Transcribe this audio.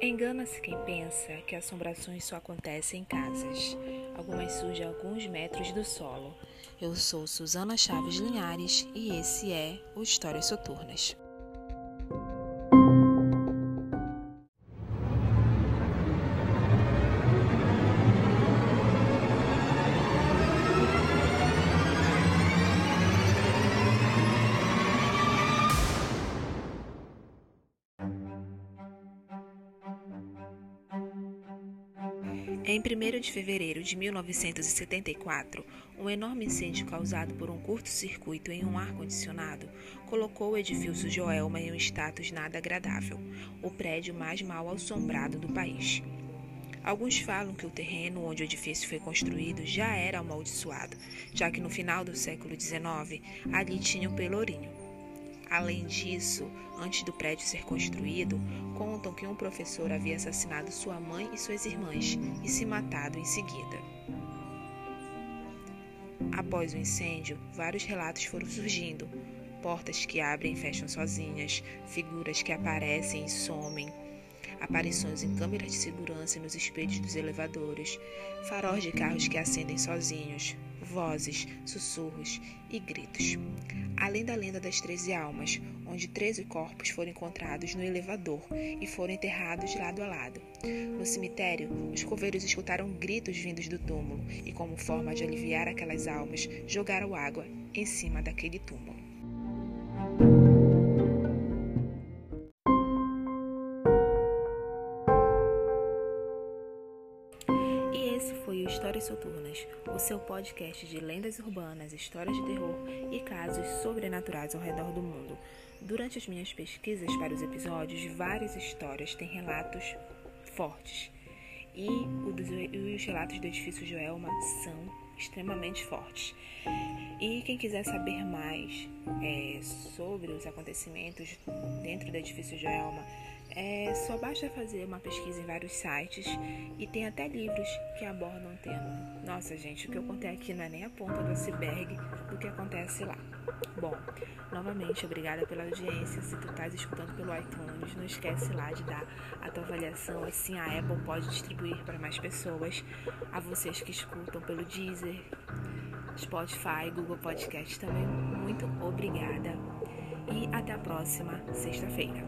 Engana-se quem pensa que assombrações só acontecem em casas. Algumas surgem a alguns metros do solo. Eu sou Suzana Chaves Linhares e esse é o Histórias Soturnas. Em 1 de fevereiro de 1974, um enorme incêndio causado por um curto-circuito em um ar-condicionado colocou o edifício Joelma em um status nada agradável, o prédio mais mal assombrado do país. Alguns falam que o terreno onde o edifício foi construído já era amaldiçoado, já que no final do século XIX ali tinha o Pelourinho. Além disso, antes do prédio ser construído, contam que um professor havia assassinado sua mãe e suas irmãs e se matado em seguida. Após o incêndio, vários relatos foram surgindo: portas que abrem e fecham sozinhas, figuras que aparecem e somem, aparições em câmeras de segurança e nos espelhos dos elevadores, faróis de carros que acendem sozinhos, vozes, sussurros e gritos. Além da lenda das treze almas, onde treze corpos foram encontrados no elevador e foram enterrados lado a lado. No cemitério, os coveiros escutaram gritos vindos do túmulo e, como forma de aliviar aquelas almas, jogaram água em cima daquele túmulo. Esse foi o Histórias Soturnas, o seu podcast de lendas urbanas, histórias de terror e casos sobrenaturais ao redor do mundo. Durante as minhas pesquisas para os episódios, várias histórias têm relatos fortes. E os relatos do edifício Joelma são extremamente fortes. E quem quiser saber mais é, sobre os acontecimentos dentro do edifício Joelma, é, só basta fazer uma pesquisa em vários sites e tem até livros que abordam o tema. Nossa, gente, o que eu contei aqui não é nem a ponta do iceberg do que acontece lá. Bom, novamente, obrigada pela audiência. Se tu estás escutando pelo iTunes, não esquece lá de dar a tua avaliação. Assim a Apple pode distribuir para mais pessoas. A vocês que escutam pelo Deezer, Spotify, Google Podcast também, muito obrigada. E até a próxima sexta-feira.